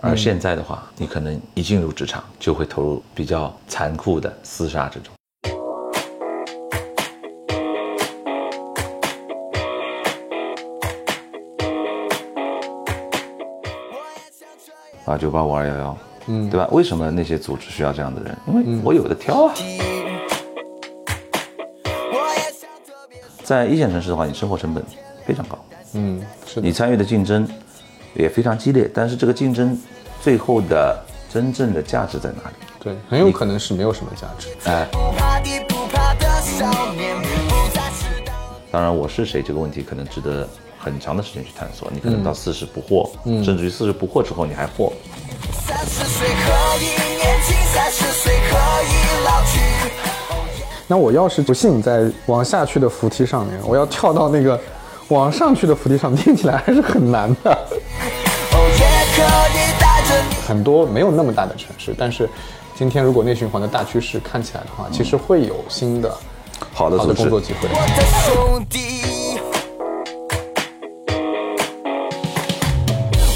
而现在的话，你可能一进入职场就会投入比较残酷的厮杀之中。八九八五二幺幺，嗯，对吧？为什么那些组织需要这样的人？因为我有的挑啊。在一线城市的话，你生活成本非常高，嗯，是你参与的竞争也非常激烈，但是这个竞争最后的真正的价值在哪里？对，很有可能是没有什么价值。哎。当然，我是谁这个问题可能值得很长的时间去探索。你可能到四十不惑，甚至于四十不惑之后你还惑，三十岁可以年轻，三十岁可以老去。那我要是不幸在往下去的扶梯上面，我要跳到那个往上去的扶梯上，听起来还是很难的。很多没有那么大的城市，但是今天如果内循环的大趋势看起来的话，其实会有新的好的好的工作机会。我的兄弟，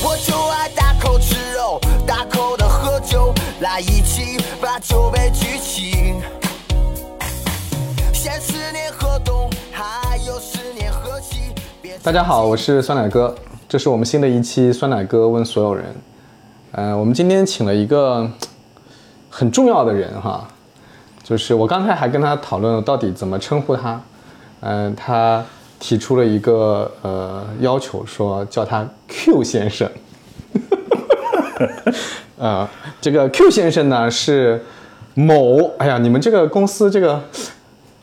我就爱大口吃肉，大口的喝酒，来一起把酒杯举起。先十年河东，还有十年河西。别大家好，我是酸奶哥，这是我们新的一期酸奶哥问所有人。呃，我们今天请了一个很重要的人哈，就是我刚才还跟他讨论到底怎么称呼他，嗯、他提出了一个呃要求，说叫他 Q 先生。呃，这个 Q 先生呢是某，哎呀，你们这个公司这个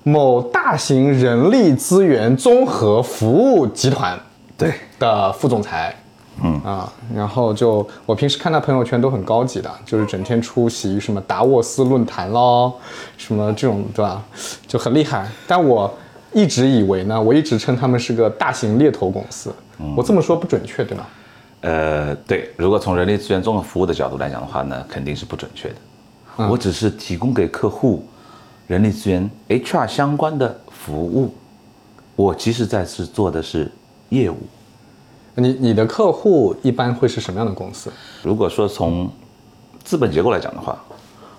某大型人力资源综合服务集团对的副总裁。嗯啊，然后就我平时看他朋友圈都很高级的，就是整天出席什么达沃斯论坛咯，什么这种对吧，就很厉害。但我一直以为呢，我一直称他们是个大型猎头公司，我这么说不准确对吗？呃，对，如果从人力资源综合服务的角度来讲的话呢，肯定是不准确的。我只是提供给客户人力资源 HR 相关的服务，我其实在是做的是业务。你你的客户一般会是什么样的公司？如果说从资本结构来讲的话，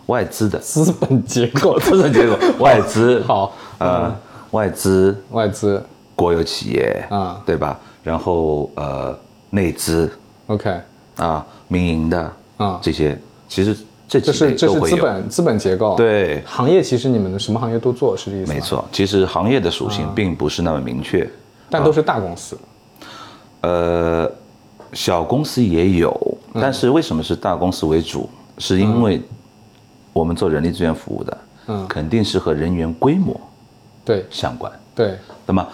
外资的。资本结构，资本结构，外资好，呃，外资外资。国有企业啊。对吧？然后呃，内资，OK，啊，民营的啊。这些其实这这是这是资。本资本结构，对。行业其实你们的什么行业都做，是这意思吗？没，错，其实行业的属性并不是那么明确，但都是大公司。呃，小公司也有，但是为什么是大公司为主？是因为我们做人力资源服务的，嗯。肯定是和人员规模对。相关。对，那么，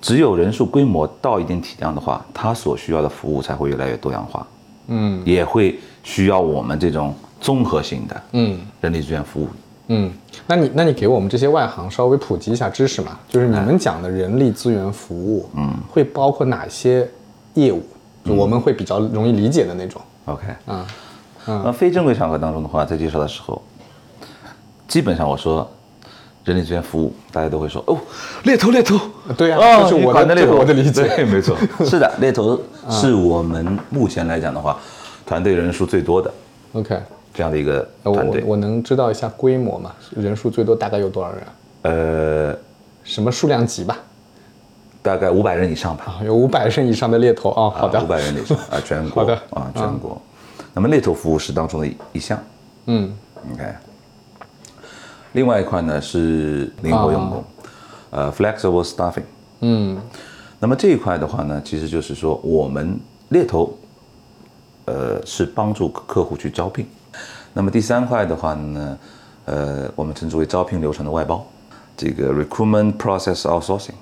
只有人数规模到一定体量的话，它所需要的服务才会越来越多样化，嗯。也会需要我们这种综合性的嗯。人力资源服务。嗯，那你那你给我们这些外行稍微普及一下知识嘛？就是你们讲的人力资源服务，嗯，会包括哪些业务？就我们会比较容易理解的那种。OK，嗯那非正规场合当中的话，在介绍的时候，基本上我说人力资源服务，大家都会说哦，猎头猎头，对呀哦这是我的猎头，我的理解对，没错，是的，猎头是我们目前来讲的话，团队人数最多的 OK，这样的一个我团队。我我能知道一下规模吗？人数最多大概有多少人啊？呃，什么数量级吧？大概五百人以上吧。啊，有五百人以上的猎头啊。好的，五百人以上啊，全国 好的啊，全国。那么猎头服务是当中的一一项嗯，OK。另外一块呢是灵活用工，呃，flexible staffing。嗯那么这一块的话呢，其实就是说我们猎头，呃，是帮助客户去招聘。那么第三块的话呢，呃，我们称之为招聘流程的外包，这个 recruitment process outsourcing。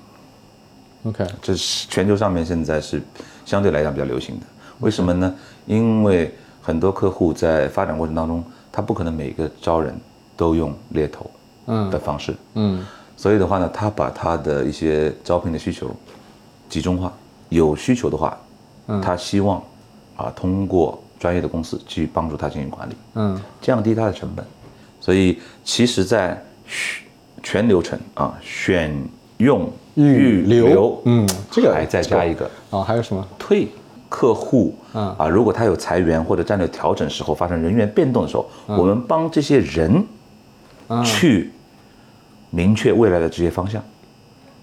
，OK，这是全球上面现在是相对来讲比较流行的。为什么呢？因为很多客户在发展过程当中，他不可能每个招人都用猎头的方式，嗯。所以的话呢，他把他的一些招聘的需求集中化，有需求的话，他希望啊通过专业的公司去帮助他进行管理，嗯。降低他的成本。所以其实，在选全流程啊选用预留留，嗯这个还再加一个哦，还有什么？退客户，嗯。啊，如果他有裁员或者战略调整时候发生人员变动的时候，我们帮这些人去明确未来的职业方向，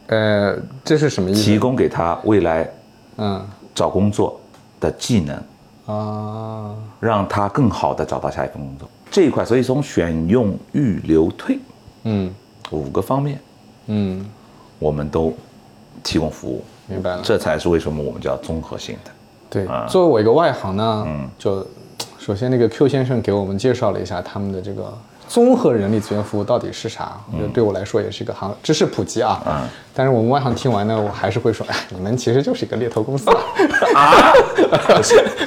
呃，这是什么意思？提供给他未来嗯。找工作的技能，啊，让他更好的找到下一份工作。这一块，所以从选用、预留、退嗯。五个方面，嗯，我们都提供服务，明白了。这才是为什么我们叫综合性的。对，啊。作为我一个外行呢，嗯。就首先那个 Q 先生给我们介绍了一下他们的这个综合人力资源服务到底是啥，我觉得对我来说也是一个行知识普及啊。嗯。但是我们外行听完呢，我还是会说，哎，你们其实就是一个猎头公司啊，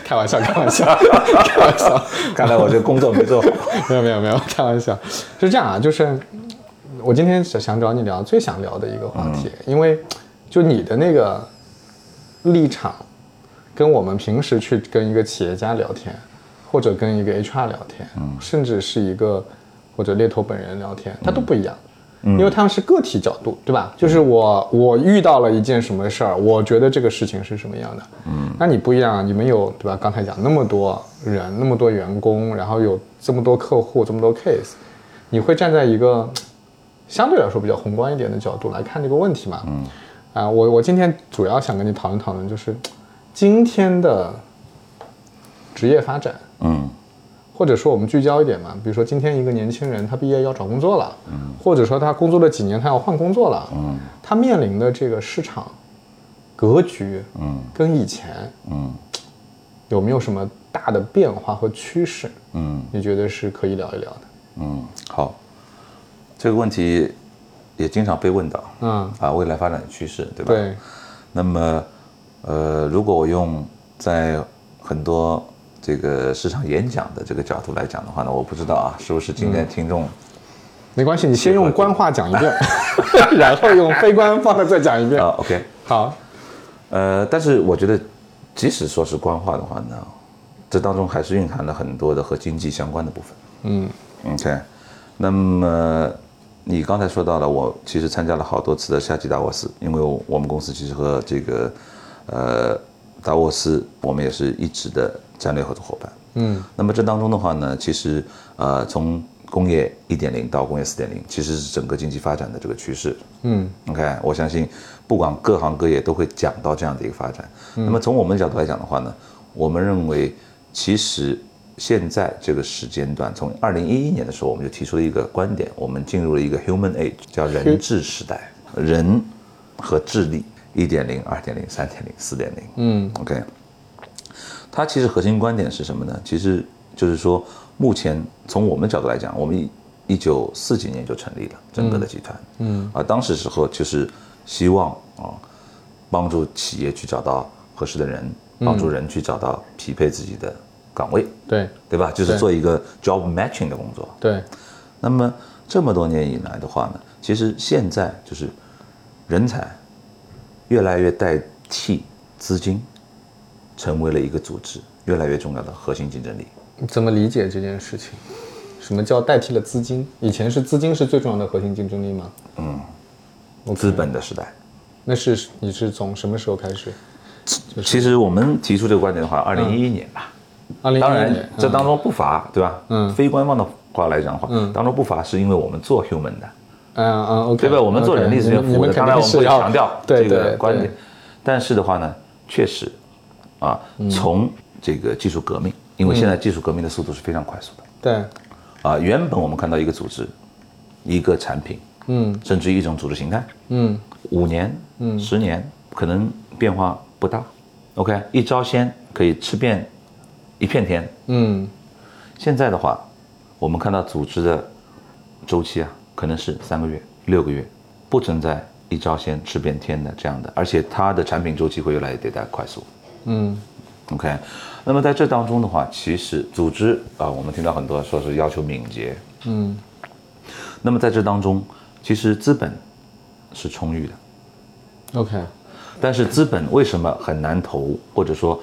开玩笑，开玩笑，开玩笑，看来我这工作没做好。没有没有没有，开玩笑，是这样啊，就是我今天想想找你聊最想聊的一个话题，因为就你的那个立场，跟我们平时去跟一个企业家聊天，或者跟一个 HR 聊天，甚至是一个或者猎头本人聊天，它都不一样。因为他们是个体角度，对吧？就是我我遇到了一件什么事儿，我觉得这个事情是什么样的。嗯，那你不一样，你们有对吧？刚才讲那么多人，那么多员工，然后有这么多客户，这么多 case，你会站在一个相对来说比较宏观一点的角度来看这个问题嘛？嗯，啊，我我今天主要想跟你讨论讨论，就是今天的职业发展，嗯。或者说我们聚焦一点嘛，比如说今天一个年轻人他毕业要找工作了，嗯，或者说他工作了几年他要换工作了，嗯。他面临的这个市场格局，嗯。跟以前嗯。有没有什么大的变化和趋势？嗯。你觉得是可以聊一聊的？嗯，好，这个问题也经常被问到。嗯，啊，未来发展的趋势，对吧？。对，那么，呃，如果我用在很多这个市场演讲的这个角度来讲的话呢，我不知道啊，是不是今天听众没关系，你先用官话讲一遍，然后用非官方的再讲一遍。啊，OK，好，呃，但是我觉得，即使说是官话的话呢，这当中还是蕴含了很多的和经济相关的部分。嗯 OK，那么你刚才说到了，我其实参加了好多次的夏季达沃斯，因为我们公司其实和这个呃达沃斯，我们也是一直的战略合作伙伴。嗯那么这当中的话呢，其实呃从工业一点零到工业四点零，其实是整个经济发展的这个趋势。嗯 OK，我相信不管各行各业都会讲到这样的一个发展。那么从我们的角度来讲的话呢，我们认为其实现在这个时间段，从二零一一年的时候，我们就提出了一个观点，我们进入了一个 human age，叫人智时代，人和智力一点零、二点零、三点零、四点零。嗯。OK，它其实核心观点是什么呢？其实就是说，目前从我们角度来讲，我们一九四几年就成立了整个的集团，嗯。啊，当时时候就是希望啊，帮助企业去找到合适的人，帮助人去找到匹配自己的岗位，对对吧？就是做一个 job matching 的工作。对，那么这么多年以来的话呢，其实现在就是人才越来越代替资金，成为了一个组织越来越重要的核心竞争力。你怎么理解这件事情？什么叫代替了资金？以前是资金是最重要的核心竞争力吗？OK 资本的时代。那是你是从什么时候开始？其实我们提出这个观点的话，二零一一年吧，当然，这当中不乏，对吧？嗯。非官方的话来讲的话，嗯。当中不乏是因为我们做 human 的，嗯嗯，OK，对吧？我们做人力资源服务的，当然我们会强调这个观点。但是的话呢，确实，啊，嗯。从这个技术革命，因为现在技术革命的速度是非常快速的，对，啊，原本我们看到一个组织、一个产品，嗯。甚至一种组织形态，嗯。五年、嗯。十年可能变化不大。OK，一招鲜可以吃遍一片天。嗯。现在的话，我们看到组织的周期啊，可能是三个月、六个月，不存在一招鲜吃遍天的这样的，而且它的产品周期会越来越迭代快速。嗯。OK，那么在这当中的话，其实组织啊、我们听到很多说是要求敏捷，嗯。那么在这当中，其实资本是充裕的，，OK，但是资本为什么很难投，或者说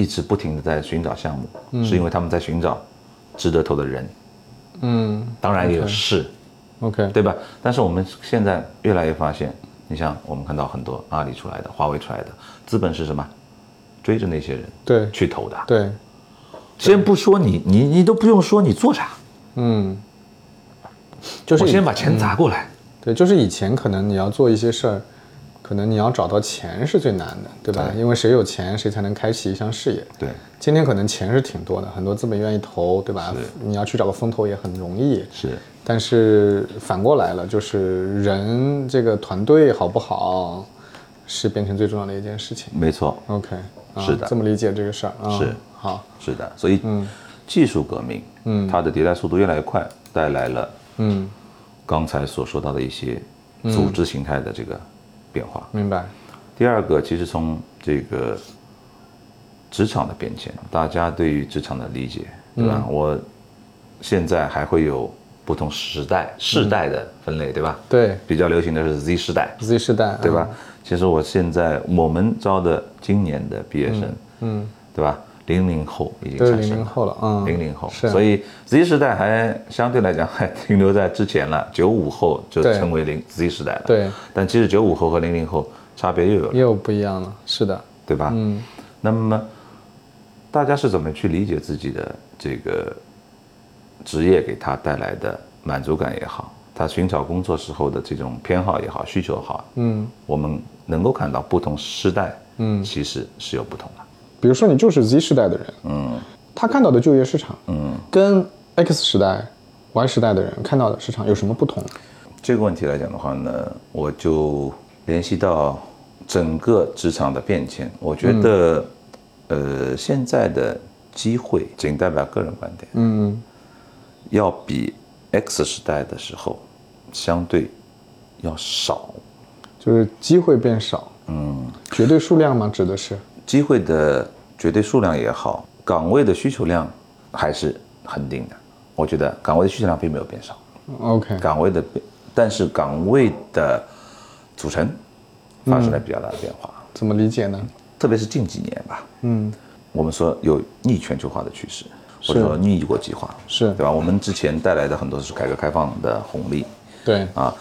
一直不停的在寻找项目，是因为他们在寻找值得投的人，嗯当然也有 OK 事。，OK，对吧？但是我们现在越来越发现，你像我们看到很多阿里出来的、华为出来的，资本是什么？追追着那些人对去投的。对，先不说你，你你都不用说你做啥，嗯，就是我先把钱砸过来。对，就是以前可能你要做一些事儿，可能你要找到钱是最难的，对吧？因为谁有钱，谁才能开启一项事业。对，今天可能钱是挺多的，很多资本愿意投，对吧？你要去找个风投也很容易。是，但是反过来了，就是人这个团队好不好，是变成最重要的一件事情。没错，OK，、啊、是的这么理解这个事儿啊。是好，是的。所以，嗯技术革命，嗯，它的迭代速度越来越快，带来了嗯，刚才所说到的一些组织形态的这个变化。明白。第二个，其实从这个职场的变迁，大家对于职场的理解，对吧？我现在还会有不同时代、世代的分类，对吧？对比较流行的是 Z 世代，，Z 世代，对吧？其实我现在我们招的今年的毕业生，嗯？对吧？零零后已经嗯，都是零产生了。零后了，嗯，零零后，所以 Z 时代还相对来讲还停留在之前了，九五后就成为零 Z 时代了。对，但其实九五后和零零后差别又有了，又不一样了，是的，对吧？嗯，那么大家是怎么去理解自己的这个职业给他带来的满足感也好，他寻找工作时候的这种偏好也好、需求也好，嗯，我们能够看到不同时代，嗯。其实是有不同的。比如说你就是 Z 时代的人，嗯他看到的就业市场嗯，跟 X 时代、Y 时代的人看到的市场有什么不同？这个问题来讲的话呢，我就联系到整个职场的变迁。我觉得，呃，现在的机会仅代表个人观点，嗯，要比 X 时代的时候相对要少。就是机会变少，嗯，绝对数量吗？指的是，机会的绝对数量也好，岗位的需求量还是恒定的。我觉得岗位的需求量并没有变少，OK，岗位的变，但是岗位的组成发生了比较大的变化。怎么理解呢？特别是近几年吧，嗯，我们说有逆全球化的趋势，或者说逆国际化，是对吧？我们之前带来的很多是改革开放的红利对，啊。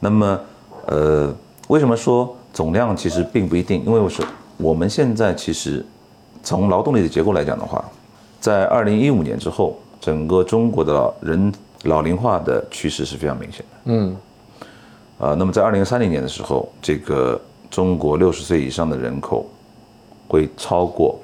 那么，呃，为什么说总量其实并不一定？因为我是我们现在其实从劳动力的结构来讲的话，在二零一五年之后，整个中国的人老龄化的趋势是非常明显的。嗯，呃，那么在二零三零年的时候，这个中国六十岁以上的人口会超过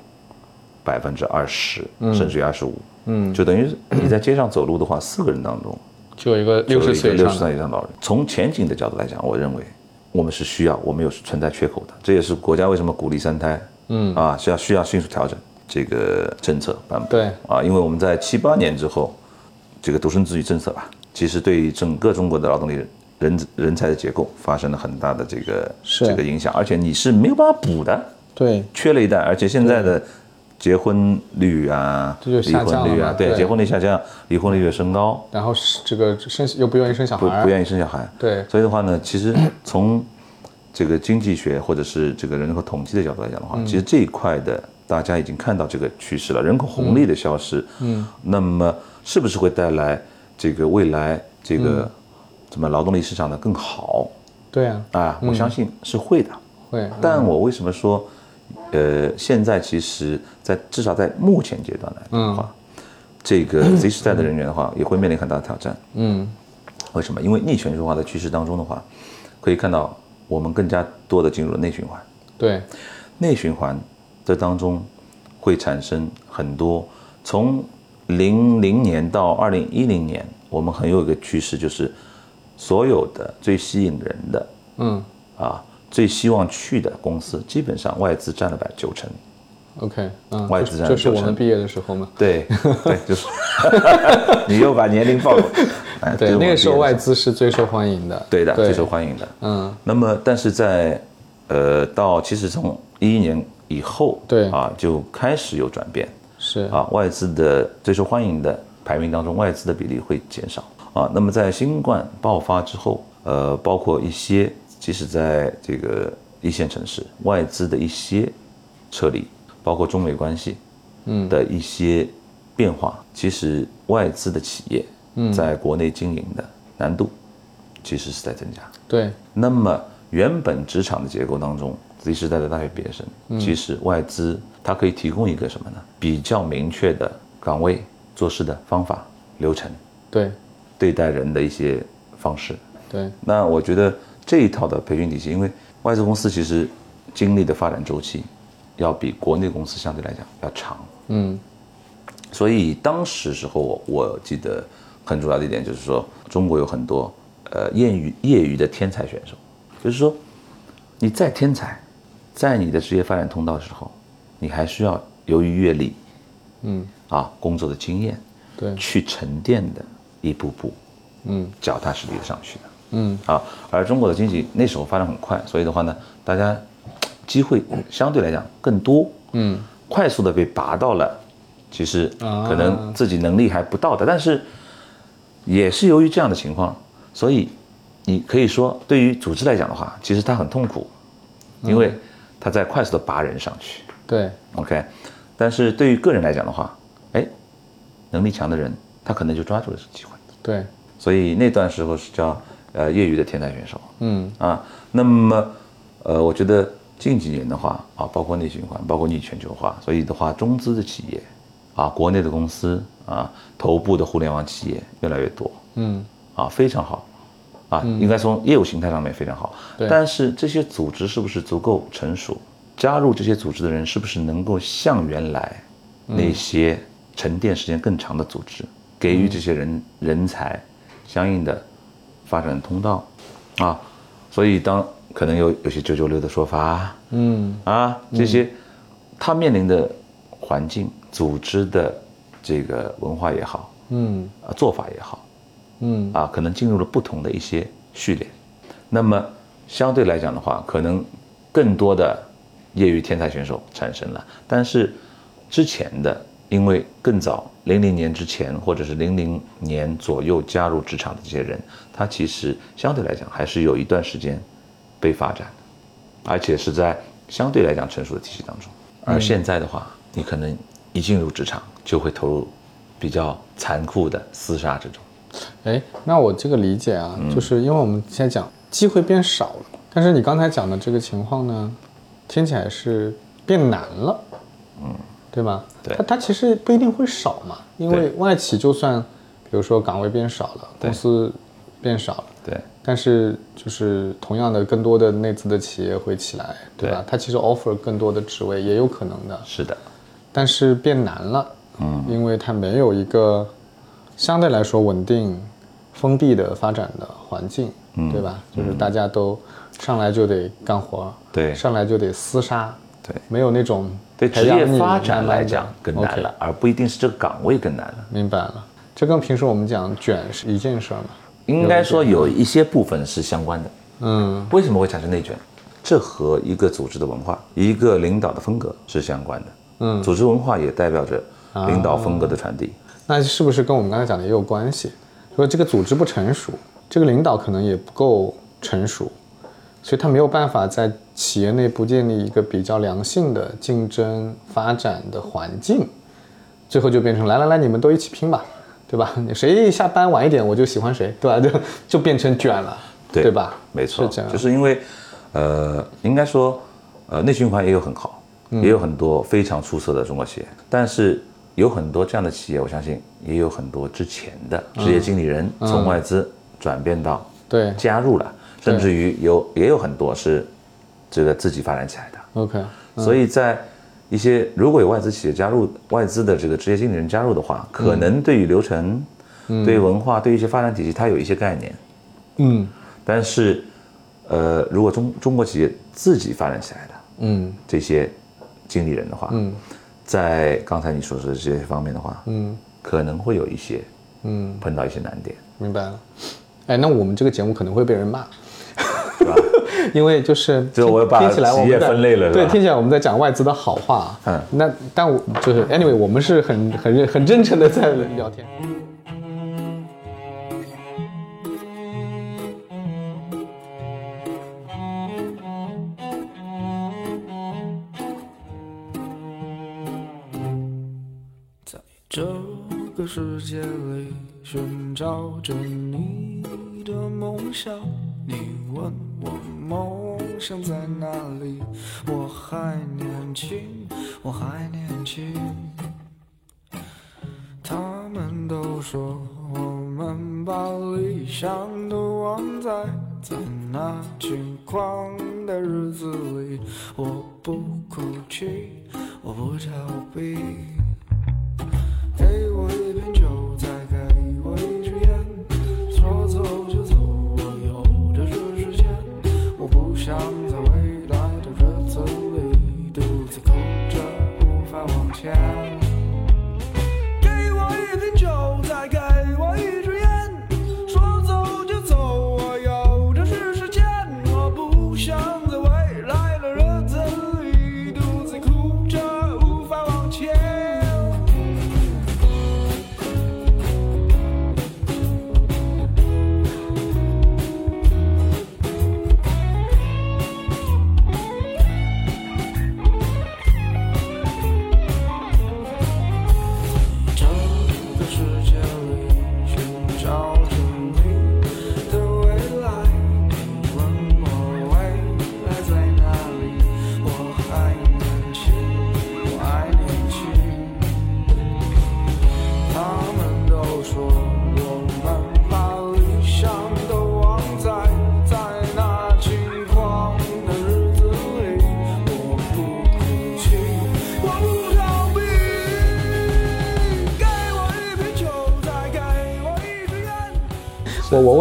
百分之二十，甚至于二十五。嗯，就等于你在街上走路的话，四个人当中就有一个六十岁以六十岁以上的老人。从前景的角度来讲，我认为我们是需要，我们有存在缺口的。这也是国家为什么鼓励三胎，嗯啊，需要需要迅速调整这个政策颁布。对啊，因为我们在七八年之后，这个独生子女政策吧，其实对于整个中国的劳动力人人才的结构发生了很大的这个这个影响，而且你是没有办法补的，对，缺了一代，而且现在的结婚率啊，离婚率啊，对，结婚率下降，离婚率也升高，然后是这个生又不愿意生小孩，不不愿意生小孩，对。所以的话呢，其实从这个经济学或者是这个人口统计的角度来讲的话，嗯。其实这一块的大家已经看到这个趋势了，人口红利的消失，嗯，那么是不是会带来这个未来这个嗯。怎么劳动力市场的更好？对啊，啊？我相信是会的，会，但我为什么说，呃，现在其实在至少在目前阶段来讲的话，这个 Z 时代的人员的话，也会面临很大的挑战。嗯，为什么？因为逆全球化的趋势当中的话，可以看到我们更加多的进入了内循环。对，内循环这当中会产生很多，从零零年到二零一零年，我们很有一个趋势，就是所有的最吸引人的嗯啊，最希望去的公司，基本上外资占了百九成。，OK，嗯，外资占就就是我九成。们毕业的时候嘛，对对，就是。你又把年龄暴露。哎对，那个时候外资是最受欢迎的，对的最受欢迎的。嗯，那么，但是在呃到其实从一一年以后，对。啊就开始有转变。是，啊，外资的最受欢迎的排名当中，外资的比例会减少。啊。那么在新冠爆发之后，呃，包括一些即使在这个一线城市，外资的一些撤离，包括中美关系，嗯的一些变化，其实外资的企业在国内经营的难度其实是在增加。对，那么原本职场的结构当中，Z 时代的大学毕业生，其实外资它可以提供一个什么呢？比较明确的岗位、做事的方法、流程、对对待人的一些方式。对，那我觉得这一套的培训体系，因为外资公司其实经历的发展周期，要比国内公司相对来讲要长。嗯。所以当时时候我我记得很主要的一点就是说，中国有很多呃业余业余的天才选手，就是说你再天才，在你的职业发展通道的时候，你还需要由于阅历嗯。啊工作的经验，对。去沉淀的一步步嗯。脚踏实地的上去的。嗯。啊，而中国的经济那时候发展很快，所以的话呢，大家机会相对来讲更多，嗯。快速的被拔到了，其实啊。可能自己能力还不到的，但是也是由于这样的情况，所以你可以说对于组织来讲的话，其实他很痛苦，因为他在快速的拔人上去。对，OK，但是对于个人来讲的话，哎，能力强的人他可能就抓住了这个机会，对。所以那段时候是叫呃业余的天才选手，嗯。啊，那么呃，我觉得近几年的话啊，包括内循环，包括逆全球化，所以的话，中资的企业啊，国内的公司啊，头部的互联网企业越来越多。嗯。啊，非常好。啊，应该从业务形态上面非常好。对。但是这些组织是不是足够成熟？加入这些组织的人是不是能够像原来那些沉淀时间更长的组织，给予这些人人才相应的发展通道。啊？所以当可能有有些九九六的说法嗯。啊，这些他面临的环境、组织的这个文化也好，嗯。啊做法也好，嗯。啊，可能进入了不同的一些序列。那么相对来讲的话，可能更多的业余天才选手产生了，但是之前的，因为更早零零年之前或者是零零年左右加入职场的这些人，他其实相对来讲还是有一段时间被发展的，而且是在相对来讲成熟的体系当中。而现在的话，你可能一进入职场就会投入比较残酷的厮杀之中。哎，那我这个理解啊，就是因为我们现在讲机会变少了，但是你刚才讲的这个情况呢，听起来是变难了，嗯，对吧？对。它它其实不一定会少嘛，因为外企就算比如说岗位变少了，公司变少了，对，但是就是同样的，更多的内资的企业会起来，对。吧？对它其实 offer 更多的职位也有可能的，是的，但是变难了，嗯，因为它没有一个相对来说稳定、封闭的发展的环境，嗯。对吧？就是大家都上来就得干活，对。上来就得厮杀，对没有那种对职业发展来讲更难了，而不一定是这个岗位更难了。明白了，这跟平时我们讲卷是一件事儿嘛。应该说有一些部分是相关的。嗯为什么会产生内卷？这和一个组织的文化、一个领导的风格是相关的。嗯，组织文化也代表着领导风格的传递。那是不是跟我们刚才讲的也有关系？说这个组织不成熟，这个领导可能也不够成熟，所以他没有办法在企业内部建立一个比较良性的竞争发展的环境，最后就变成来来来，你们都一起拼吧，对吧？你谁下班晚一点，我就喜欢谁，对吧？就 就变成卷了，对对吧？没错，是这样，就是因为，呃，应该说，呃，内循环也有很好，嗯也有很多非常出色的中国企业，但是有很多这样的企业，我相信也有很多之前的职业经理人从外资转变到嗯对加入了，甚至于有也有很多是这个自己发展起来的。，OK，所以在一些如果有外资企业加入外资的这个职业经理人加入的话，可能对于流程、对文化、对于一些发展体系，它有一些概念。嗯。但是，呃，如果中中国企业自己发展起来的嗯。这些经理人的话，嗯。在刚才你说的这些方面的话，嗯。可能会有一些嗯，碰到一些难点，明白了。哎，那我们这个节目可能会被人骂。因为就是听 就我把听起来我企业们在分类了对，听起来我们在讲外资的好话。嗯那但我就是 anyway，我们是很很认很真诚的在聊天。在这个世界里寻找着你的梦想。你问我梦想在哪里？我还年轻，我还年轻。他们都说我们把理想都忘在在那轻狂的日子里。我不哭泣，我不逃避。给我一瓶法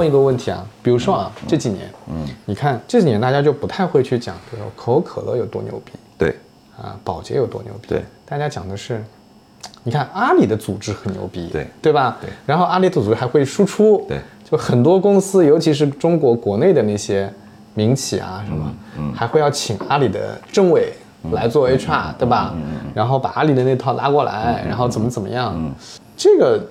一个问题啊，比如说啊，这几年，嗯，你看这几年大家就不太会去讲，比如说可口可乐有多牛逼对。啊，宝洁有多牛逼，对，大家讲的是，你看阿里的组织很牛逼，对。对吧？对。然后阿里的组织还会输出，对，就很多公司，尤其是中国国内的那些民企啊什么，嗯，还会要请阿里的政委来做 HR，、对吧？然后把阿里的那套拉过来，然后怎么怎么样，这个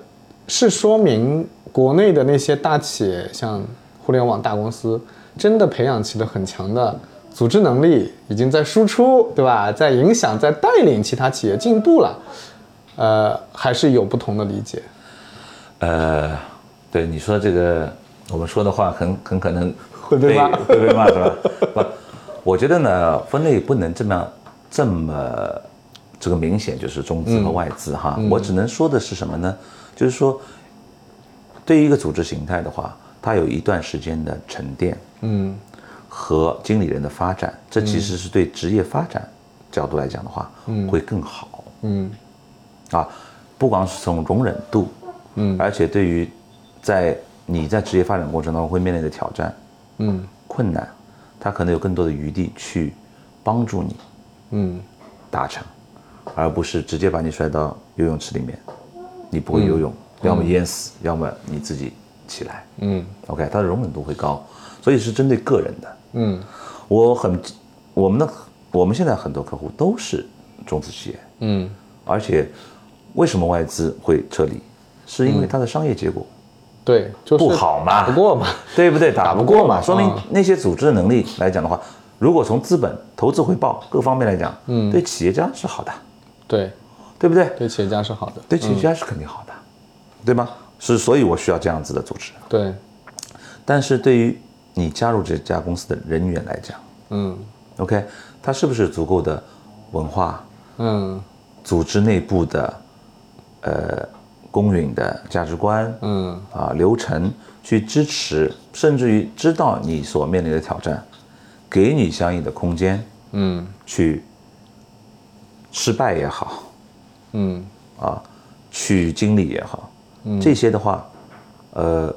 是说明国内的那些大企业，像互联网大公司，真的培养起了很强的组织能力，已经在输出，对吧？在影响，在带领其他企业进步了。呃，还是有不同的理解。呃，对你说这个，我们说的话很很可能会被 骂会被骂是吧？不，我觉得呢，分类不能这么这么这个明显，就是中资和外资哈。我只能说的是什么呢？就是说，对于一个组织形态的话，它有一段时间的沉淀，嗯。和经理人的发展，这其实是对职业发展角度来讲的话，嗯。会更好。嗯。啊，不光是从容忍度，嗯。而且对于在你在职业发展过程当中会面临的挑战、嗯。困难，他可能有更多的余地去帮助你嗯。达成，而不是直接把你摔到游泳池里面，你不会游泳，要么淹死，要么你自己起来。嗯。OK，它的容忍度会高，所以是针对个人的。嗯。我很，我们的我们现在很多客户都是中资企业，嗯。而且为什么外资会撤离？是因为它的商业结果对，就是不好嘛。打不过嘛。对不对？打不过嘛，嘛。说明啊那些组织的能力来讲的话，如果从资本、投资回报各方面来讲，嗯。对企业家是好的，对，对不对？对企业家是好的。对企业家是肯定好的，对吗？是，所以我需要这样子的组织。对，但是对于你加入这家公司的人员来讲嗯，OK，他是不是足够的文化、嗯组织内部的呃公允的价值观，嗯啊流程去支持，甚至于知道你所面临的挑战，给你相应的空间嗯去失败也好嗯啊，去经历也好，嗯这些的话，呃，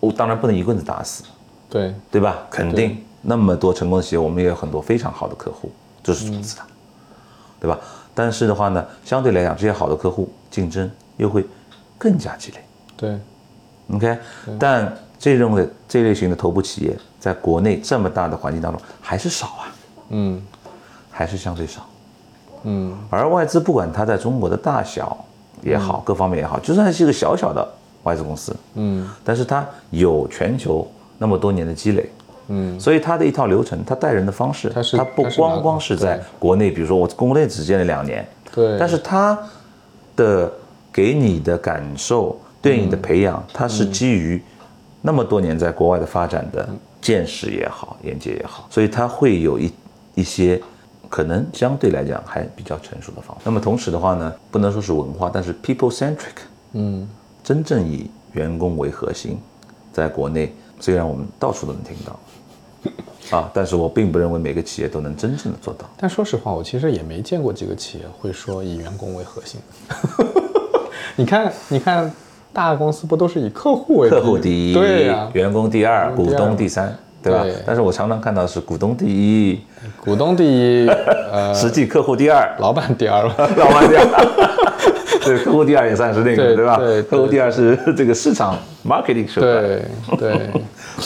我当然不能一棍子打死，对，对吧？肯定那么多成功的企业，我们也有很多非常好的客户，这是如此的，对吧？但是的话呢，相对来讲，这些好的客户竞争又会更加激烈。对，OK，但这种的这类型的头部企业，在国内这么大的环境当中还是少啊，嗯还是相对少。嗯。而外资不管它在中国的大小也好，各方面也好，就算是一个小小的外资公司，嗯。但是它有全球那么多年的积累，嗯。所以它的一套流程，它带人的方式，它是它不光光是在国内，比如说我国内只见了两年，对，但是它的给你的感受，对你的培养，它是基于那么多年在国外的发展的见识也好，眼界也好，所以他会有一一些可能相对来讲还比较成熟的方法。那么同时的话呢，不能说是文化，但是 people centric，嗯，真正以员工为核心，在国内虽然我们到处都能听到，啊，但是我并不认为每个企业都能真正的做到。但说实话，我其实也没见过几个企业会说以员工为核心。你看，你看，大公司不都是以客户为客户第一，对呀、员工第二，股东第三，对吧对？但是我常常看到是股东第一，股东第一，呃，实际客户第二，老板第二吧。老板第二。对，客户第二也算是那个，对吧？对对客户第二是这个市场 marketing 手段，对对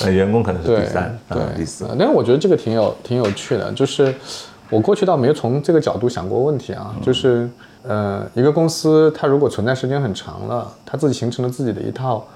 呃，员工可能是第三，对啊，第四呃。但是我觉得这个挺有挺有趣的，就是我过去倒没有从这个角度想过问题啊，就是呃，一个公司它如果存在时间很长了，它自己形成了自己的一套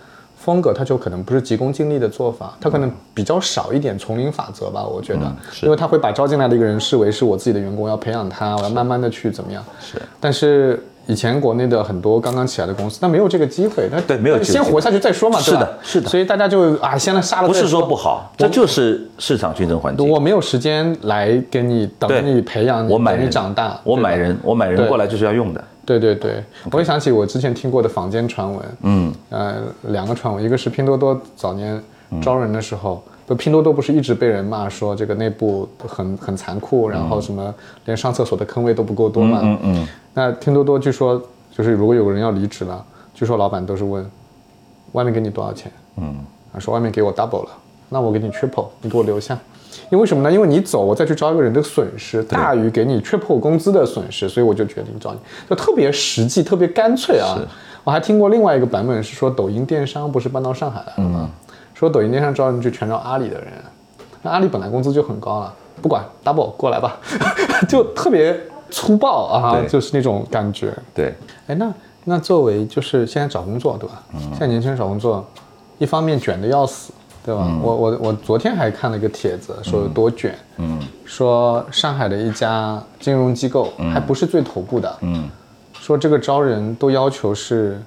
风格，它就可能不是急功近利的做法，它可能比较少一点丛林法则吧，我觉得，是。因为他会把招进来的一个人视为是我自己的员工，要培养他，我要慢慢的去怎么样，是。但是。以前国内的很多刚刚起来的公司，那没有这个机会，那对没有这个机会。先活下去再说嘛，对是的是的。所以大家就啊，先来杀了不是说不好，这就是市场竞争环境。我没有时间来给你等对。你培养你，等你我买人长大，我买人，我买人对。过来就是要用的。对对对，我也想起我之前听过的坊间传闻，嗯，呃，两个传闻，一个是拼多多早年招人的时候，就拼多多不是一直被人骂说这个内部很很残酷，然后什么连上厕所的坑位都不够多嘛，嗯嗯，那拼多多据说就是如果有个人要离职了，据说老板都是问外面给你多少钱，嗯，啊说外面给我 double 了，那我给你 triple，你给我留下。因为什么呢？因为你走，我再去招一个人的损失大于给你 triple 工资的损失，所以我就决定招你，就特别实际，特别干脆啊。我还听过另外一个版本是说，抖音电商不是搬到上海来了吗？说抖音电商招人就全招阿里的人，那阿里本来工资就很高了，不管 double 过来吧，就特别粗暴啊，就是那种感觉。对，哎，那那作为就是现在找工作，对吧？现在年轻人找工作，一方面卷的要死，对吧？我我我昨天还看了一个帖子，说有多卷，嗯，说上海的一家金融机构，还不是最头部的，嗯，说这个招人都要求是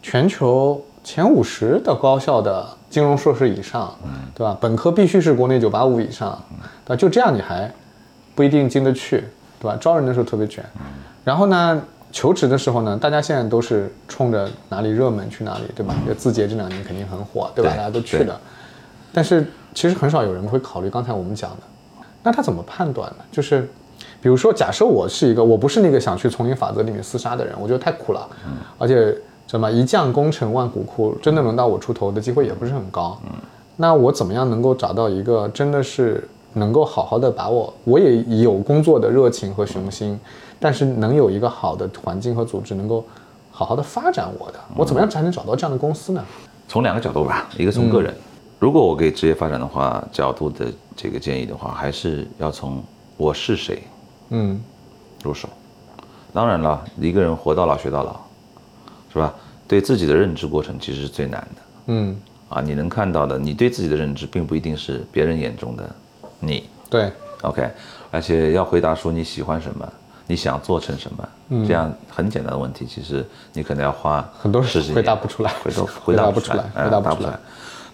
全球前五十的高校的金融硕士以上，对吧？本科必须是国内九八五以上，对吧？就这样你还不一定进得去，对吧？招人的时候特别卷，然后呢，求职的时候呢，大家现在都是冲着哪里热门去哪里，对吧？就字节这两年肯定很火，对吧？对大家都去对的，但是其实很少有人会考虑刚才我们讲的，那他怎么判断呢？就是。比如说，假设我是一个，我不是那个想去丛林法则里面厮杀的人，我觉得太苦了，而且什么一将功成万骨枯，真的轮到我出头的机会也不是很高。那我怎么样能够找到一个真的是能够好好的把我，我也有工作的热情和雄心，但是能有一个好的环境和组织能够好好的发展我的，我怎么样才能找到这样的公司呢？从两个角度吧，一个从个人，如果我给职业发展的话角度的这个建议的话，还是要从我是谁嗯入手。当然了，一个人活到老学到老，是吧？对自己的认知过程其实是最难的嗯，啊！你能看到的，你对自己的认知，并不一定是别人眼中的你。对，OK，而且要回答说你喜欢什么，你想做成什么，这样很简单的问题，其实你可能要花很多时间回答不出来回答回答不出出来哎回答不出来 答不出来。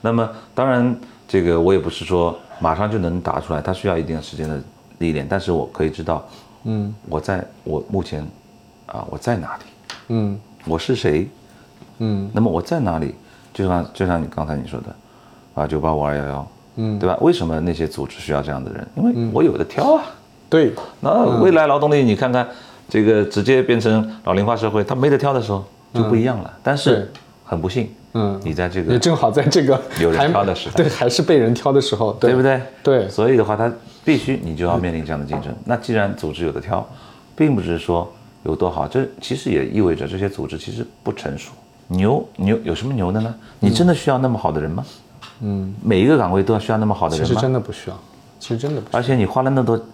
那么当然，这个我也不是说马上就能答出来，它需要一定时间的历练，但是我可以知道，嗯，我在我目前啊我在哪里，嗯我是谁，嗯那么我在哪里？就像就像你刚才你说的，啊九八五二幺幺，嗯，对吧？为什么那些组织需要这样的人？因为我有的挑啊。对，那未来劳动力，你看看这个直接变成老龄化社会，他没得挑的时候就不一样了。但对是很不幸，嗯你在这个也正好在这个有人挑的时代对，还是被人挑的时候，对对不对？对所以的话，他必须你就要面临这样的竞争。那既然组织有的挑，并不是说有多好，这其实也意味着这些组织其实不成熟。牛牛有什么牛的呢？你真的需要那么好的人吗？嗯，每一个岗位都要需要那么好的人吗其实？真的不需要，其实真的不需要。而且你花了那么多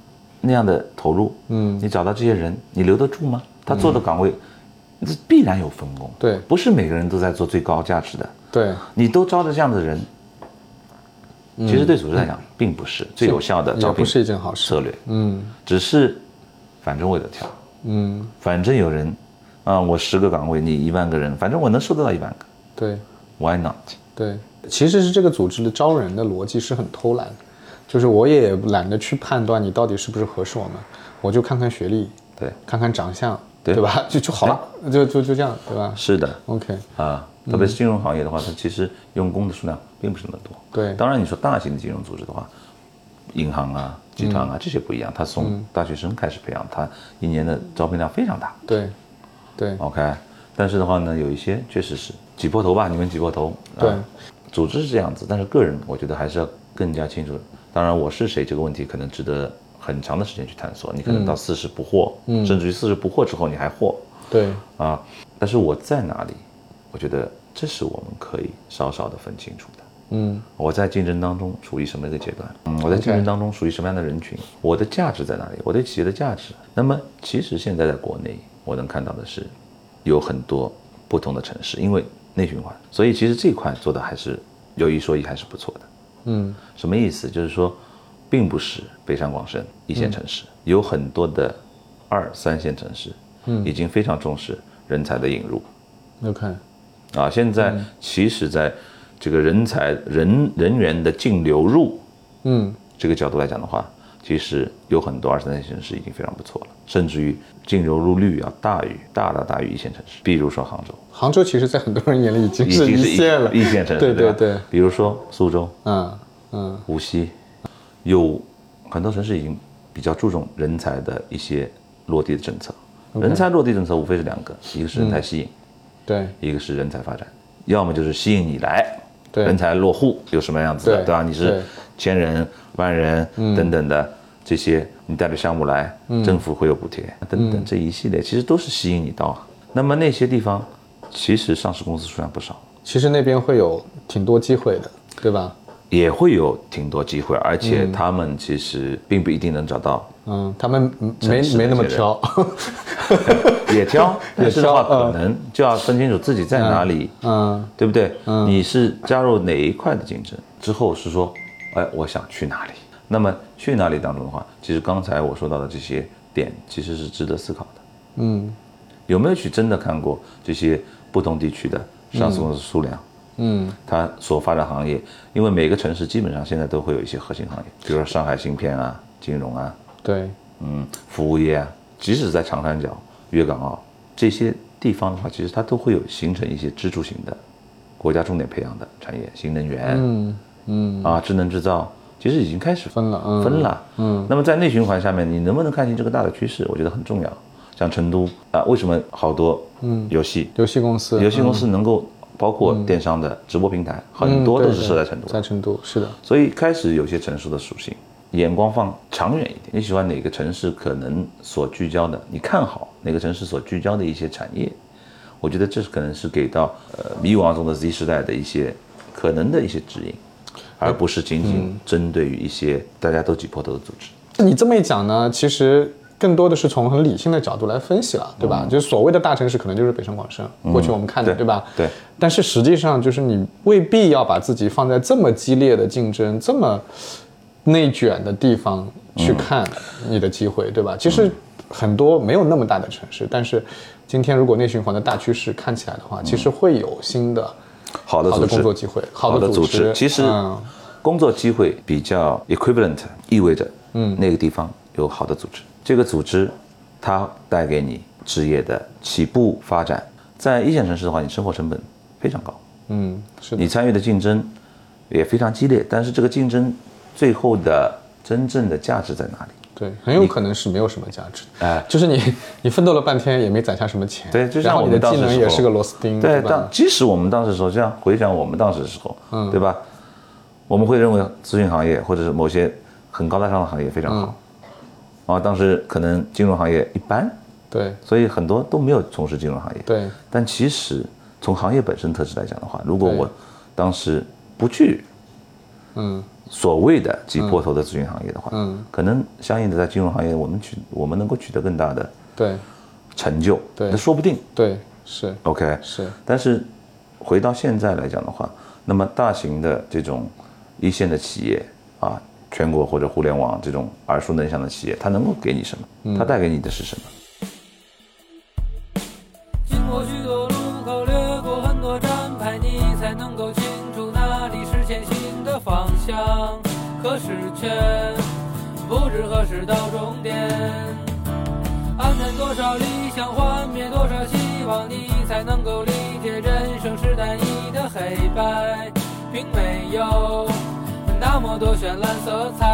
那样的投入，嗯，你找到这些人，你留得住吗？他做的岗位，这必然有分工，对。不是每个人都在做最高价值的。对，你都招的这样的人，其实对组织来讲，并不是最有效的招聘是一件好事策略，嗯。只是反正我得挑，嗯，反正有人，啊，我十个岗位，你一万个人，反正我能收得到一万个对，Why not？对，其实是这个组织的招人的逻辑是很偷懒的，就是我也懒得去判断你到底是不是合适我们，我就看看学历，对，看看长相，对对吧？就就好了，就就就这样，对吧是的，？OK，啊，特别是金融行业的话，它其实用工的数量并不是那么多。对当然你说大型的金融组织的话，银行啊、集团啊、这些不一样，它从大学生开始培养，它一年的招聘量非常大。对，对，OK，但是的话呢，有一些确实是挤破头吧，你们挤破头。对啊组织是这样子，但是个人我觉得还是要更加清楚。当然，我是谁这个问题可能值得很长的时间去探索。你可能到四十不惑，甚至于四十不惑之后你还惑对，啊。但是我在哪里？我觉得这是我们可以稍稍的分清楚的。嗯，我在竞争当中处于什么一个阶段？嗯，我在竞争当中属于什么样的人群？我的价值在哪里？我对企业的价值。那么，其实现在在国内，我能看到的是，有很多不同的城市，因为内循环，所以其实这一块做的还是有一说一，还是不错的。嗯，什么意思？就是说，并不是北上广深一线城市，有很多的二三线城市，嗯，已经非常重视人才的引入。OK，啊，现在其实在这个人才人人员的净流入嗯，这个角度来讲的话，其实有很多二三线城市已经非常不错了，甚至于净流入率要大于大大大于一线城市，比如说杭州，杭州其实，在很多人眼里已经已是一线了，一线城市，对对对对，比如说苏州、嗯嗯。无锡，有很多城市已经比较注重人才的一些落地的政策。人才落地政策无非是两个，一个是人才吸引，对。一个是人才发展，要么就是吸引你来，对。人才落户有什么样子的，对对吧？你是千人、万人等等的这些，你带着项目来，政府会有补贴等等这一系列，其实都是吸引你到。那么那些地方，其实上市公司数量不少，其实那边会有挺多机会的，对吧？也会有挺多机会，而且他们其实并不一定能找到，嗯，他们没没那么挑，也挑，但是的话可能就要分清楚自己在哪里。嗯对不对？你是加入哪一块的竞争之后是说，哎，我想去哪里？那么去哪里当中的话，其实刚才我说到的这些点其实是值得思考的。嗯有没有去真的看过这些不同地区的上市公司数量？嗯它所发展行业，因为每个城市基本上现在都会有一些核心行业，比如说上海芯片啊、金融啊、对，嗯，服务业啊，即使在长三角、粤港澳这些地方的话，其实它都会有形成一些支柱型的国家重点培养的产业，新能源，嗯嗯啊，智能制造，其实已经开始分了嗯分了，嗯那么在内循环下面，你能不能看清这个大的趋势？我觉得很重要。像成都啊，为什么好多嗯游戏游戏公司，游戏公司能够包括电商的直播平台，嗯很多都是设在成都的在成都是的，所以开始有些城市的属性，眼光放长远一点。你喜欢哪个城市可能所聚焦的，你看好哪个城市所聚焦的一些产业，我觉得这是可能是给到呃迷惘中的 Z 时代的一些可能的一些指引，而不是仅仅针对于一些大家都挤破头的组织。你这么一讲呢，其实更多的是从很理性的角度来分析了，对吧？就是所谓的大城市，可能就是北上广深，过去我们看的，对对吧？对。但是实际上，就是你未必要把自己放在这么激烈的竞争、这么内卷的地方去看你的机会，对吧？其实很多没有那么大的城市，但是今天如果内循环的大趋势看起来的话，其实会有新的好的好的，工作机会，好的组组织，其实嗯。工作机会比较 equivalent，意味着嗯。那个地方有好的组织，这个组织它带给你职业的起步发展。在一线城市的话，你生活成本非常高，嗯，是的你，参与的竞争也非常激烈，但是这个竞争最后的真正的价值在哪里？对，很有可能是没有什么价值的。哎就是你你奋斗了半天也没攒下什么钱，对就像我们当时时候技能也是个螺丝钉，对，当？即使我们当时的时候，这样回想我们当时的时候，嗯，对吧？我们会认为咨询行业或者是某些很高大上的行业非常好，啊，当时可能金融行业一般，对。所以很多都没有从事金融行业。对。但其实从行业本身特质来讲的话，如果我当时不去嗯。所谓的挤破头的咨询行业的话，嗯，可能相应的在金融行业我们取我们能够取得更大的对。成就，对。那说不定。对是。OK，是。但是回到现在来讲的话，那么大型的这种一线的企业啊，全国或者互联网这种耳熟能详的企业它能够给你什么？它带给你的是什么？经过许多路口过很多站牌你才能够清楚哪里是前行的方向可是却不知何时到终点淡多少理想幻灭多少希望你才能够理解人生是单一的黑白。多绚烂色彩。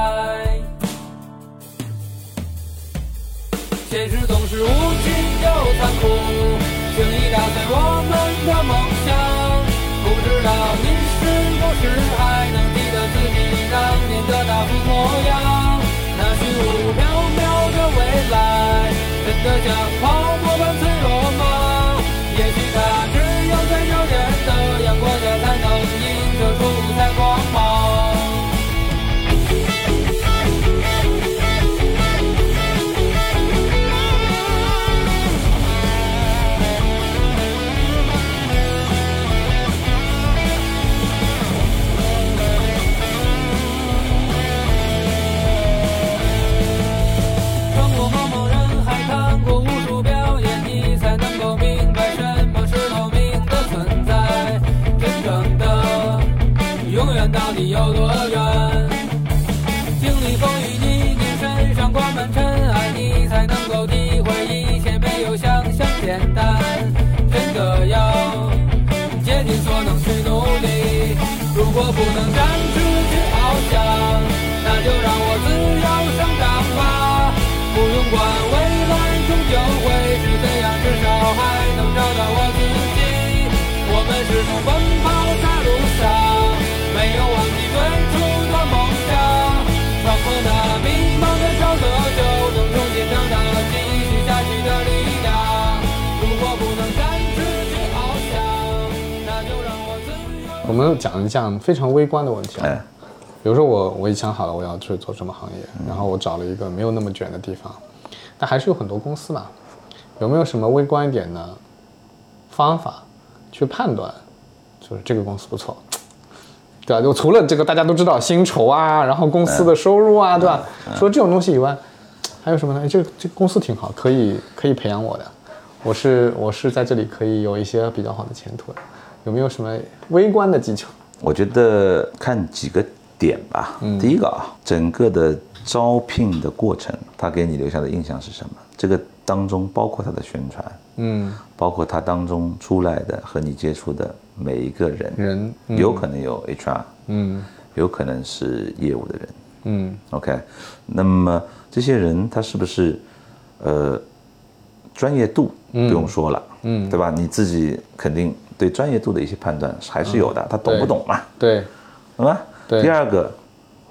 现实总是无情又残酷，轻易打碎我们的梦想。不知道你是不是还能记得自己当年的那副模样？那虚无缥缈的未来，真的像泡沫般脆弱吗？也许它只有在耀眼多远？经历风雨泥泞，身上挂满尘埃，你才能够体会一切没有想象简单。真的要竭尽所能去努力，如果不能展翅去翱翔，那就让我自由生长吧。不用管我们讲一讲非常微观的问题啊。哎，比如说我我已想好了我要去做什么行业，然后我找了一个没有那么卷的地方，但还是有很多公司嘛，有没有什么微观一点的方法去判断，就是这个公司不错，对吧？就除了这个大家都知道薪酬啊，然后公司的收入啊，对吧？除了这种东西以外，还有什么呢？哎这个这个公司挺好，可以可以培养我的，我是我是在这里可以有一些比较好的前途的，有没有什么微观的技巧？我觉得看几个点吧。第一个啊，整个的招聘的过程，他给你留下的印象是什么？这个当中包括他的宣传，嗯，包括他当中出来的和你接触的每一个人，人嗯有可能有 HR，嗯有可能是业务的人。嗯 OK，那么这些人他是不是呃专业度不用说了，嗯对吧？你自己肯定对专业度的一些判断还是有的，他懂不懂嘛？对，懂吗？对第二个，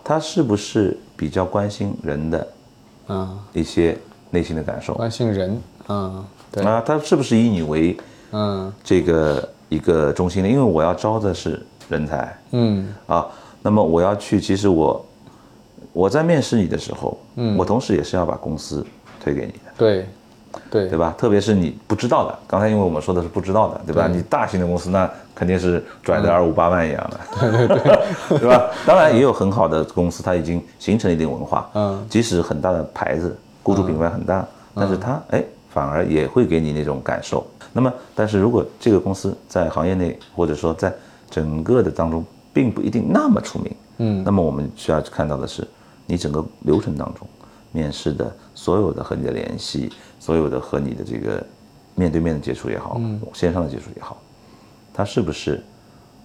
他是不是比较关心人的嗯，一些内心的感受关心人，嗯，对，啊？他是不是以你为嗯这个一个中心的？因为我要招的是人才嗯啊，那么我要去，其实我我在面试你的时候，嗯我同时也是要把公司推给你的。对，对对吧？特别是你不知道的，刚才因为我们说的是不知道的，对吧？对你大型的公司那肯定是拽的二五八万一样的，对对对，对吧？当然也有很好的公司，它已经形成了一定文化，嗯即使很大的牌子，雇主品牌很大，但是它哎反而也会给你那种感受。那么，但是如果这个公司在行业内或者说在整个的当中并不一定那么出名，嗯那么我们需要看到的是，你整个流程当中，面试的所有的和你的联系，所有的和你的这个面对面的接触也好，线上的接触也好，他是不是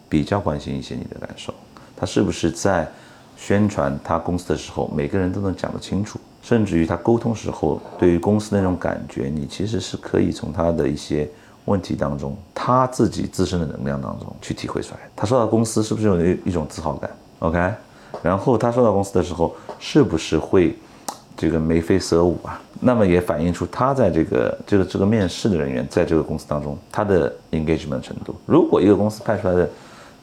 比较关心一些你的感受？他是不是在宣传他公司的时候，每个人都能讲得清楚？甚至于他沟通时候，对于公司那种感觉，你其实是可以从他的一些问题当中，他自己自身的能量当中去体会出来。他说到公司是不是有一一种自豪感？OK，然后他说到公司的时候，是不是会这个眉飞色舞啊？那么也反映出他在这个这个这个面试的人员在这个公司当中他的 engagement 程度。如果一个公司派出来的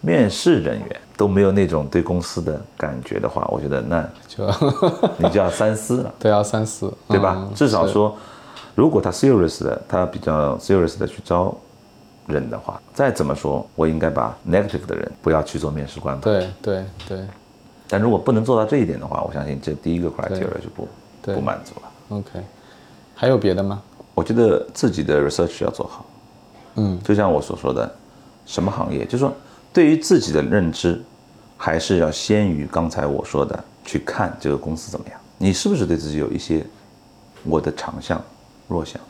面试人员都没有那种对公司的感觉的话，我觉得那就 你就要三思了。对要三思，对吧？嗯至少说，如果他 serious 的，他比较 serious 的去招人的话，再怎么说，我应该把 negative 的人不要去做面试官吧。对对对但如果不能做到这一点的话，我相信这第一个 criteria 就不对不满足了。，OK，还有别的吗？我觉得自己的 research 要做好，嗯。就像我所说的，什么行业，就是说对于自己的认知，还是要先于刚才我说的去看这个公司怎么样，你是不是对自己有一些我的长项、弱项？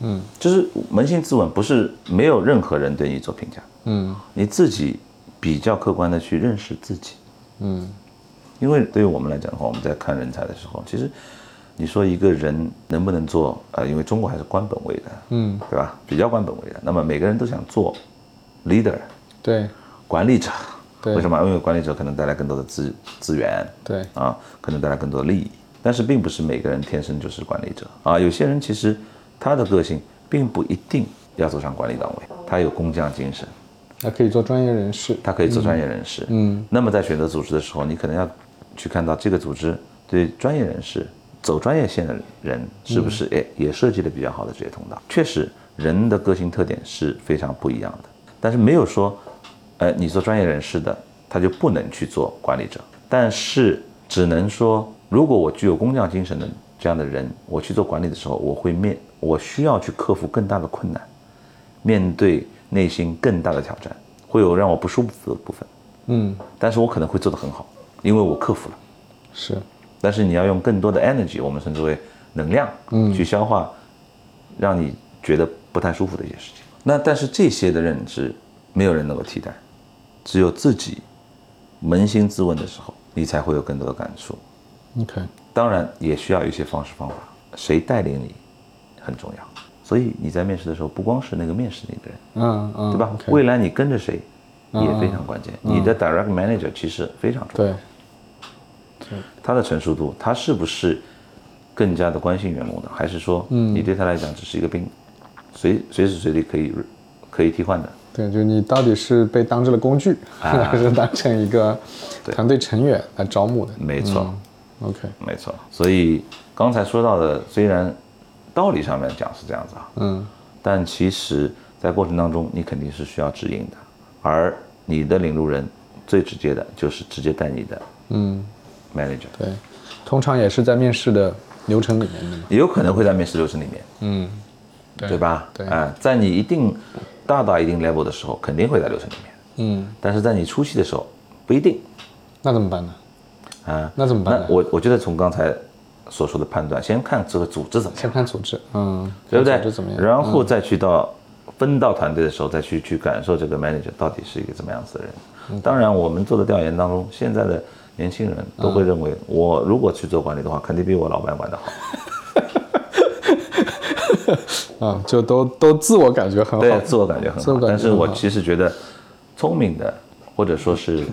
嗯，就是扪心自问，不是没有任何人对你做评价，嗯。你自己比较客观的去认识自己。嗯因为对于我们来讲的话，我们在看人才的时候，其实你说一个人能不能做，呃，因为中国还是官本位的，嗯，对吧？比较官本位的，那么每个人都想做 leader 对。管理者，对。为什么？因为管理者可能带来更多的资资源，对。啊，可能带来更多的利益，但是并不是每个人天生就是管理者。啊。有些人其实他的个性并不一定要走上管理岗位，他有工匠精神，他可以做专业人士。他可以做专业人士。嗯，那么在选择组织的时候，你可能要去看到这个组织对专业人士走专业线的人是不是哎也设计了比较好的职业通道。确实，人的个性特点是非常不一样的，但是没有说，呃，你做专业人士的他就不能去做管理者。但是只能说，如果我具有工匠精神的这样的人，我去做管理的时候，我会面我需要去克服更大的困难。面对内心更大的挑战，会有让我不舒服的部分，嗯，但是我可能会做得很好，因为我克服了。是但是你要用更多的 energy，我们称之为能量，嗯，去消化，让你觉得不太舒服的一些事情。那但是这些的认知，没有人能够替代，只有自己扪心自问的时候，你才会有更多的感触。OK。当然也需要一些方式方法，谁带领你很重要。所以你在面试的时候，不光是那个面试你的人，嗯嗯，对吧未来你跟着谁也非常关键。你的 direct manager 其实非常重要，对，他的成熟度，他是不是更加的关心员工的，还是说你对他来讲只是一个兵，随随时随地可以可以替换的？对，就你到底是被当成了工具，啊还是当成一个团队成员来招募的没错，？OK，没错。所以刚才说到的，虽然道理上面讲是这样子啊，嗯但其实在过程当中，你肯定是需要指引的，而你的领路人最直接的就是直接带你的嗯，manager，对，通常也是在面试的流程里面的。也有可能会在面试流程里面，嗯，对对吧？对，啊、在你一定大到一定 level 的时候，肯定会在流程里面，嗯，但是在你初期的时候不一定那怎么办呢？啊。那怎么办我我觉得从刚才所说的判断，先看这个组织怎么样，先看组织，嗯，对不对组织怎么？样？嗯然后再去到分到团队的时候，再去去感受这个 manager 到底是一个怎么样子的人。当然，我们做的调研当中，现在的年轻人都会认为，我如果去做管理的话，肯定比我老板管得好。啊，就都都自我感觉很好对，，自我感觉很好。但是我其实觉得，聪明的或者说是，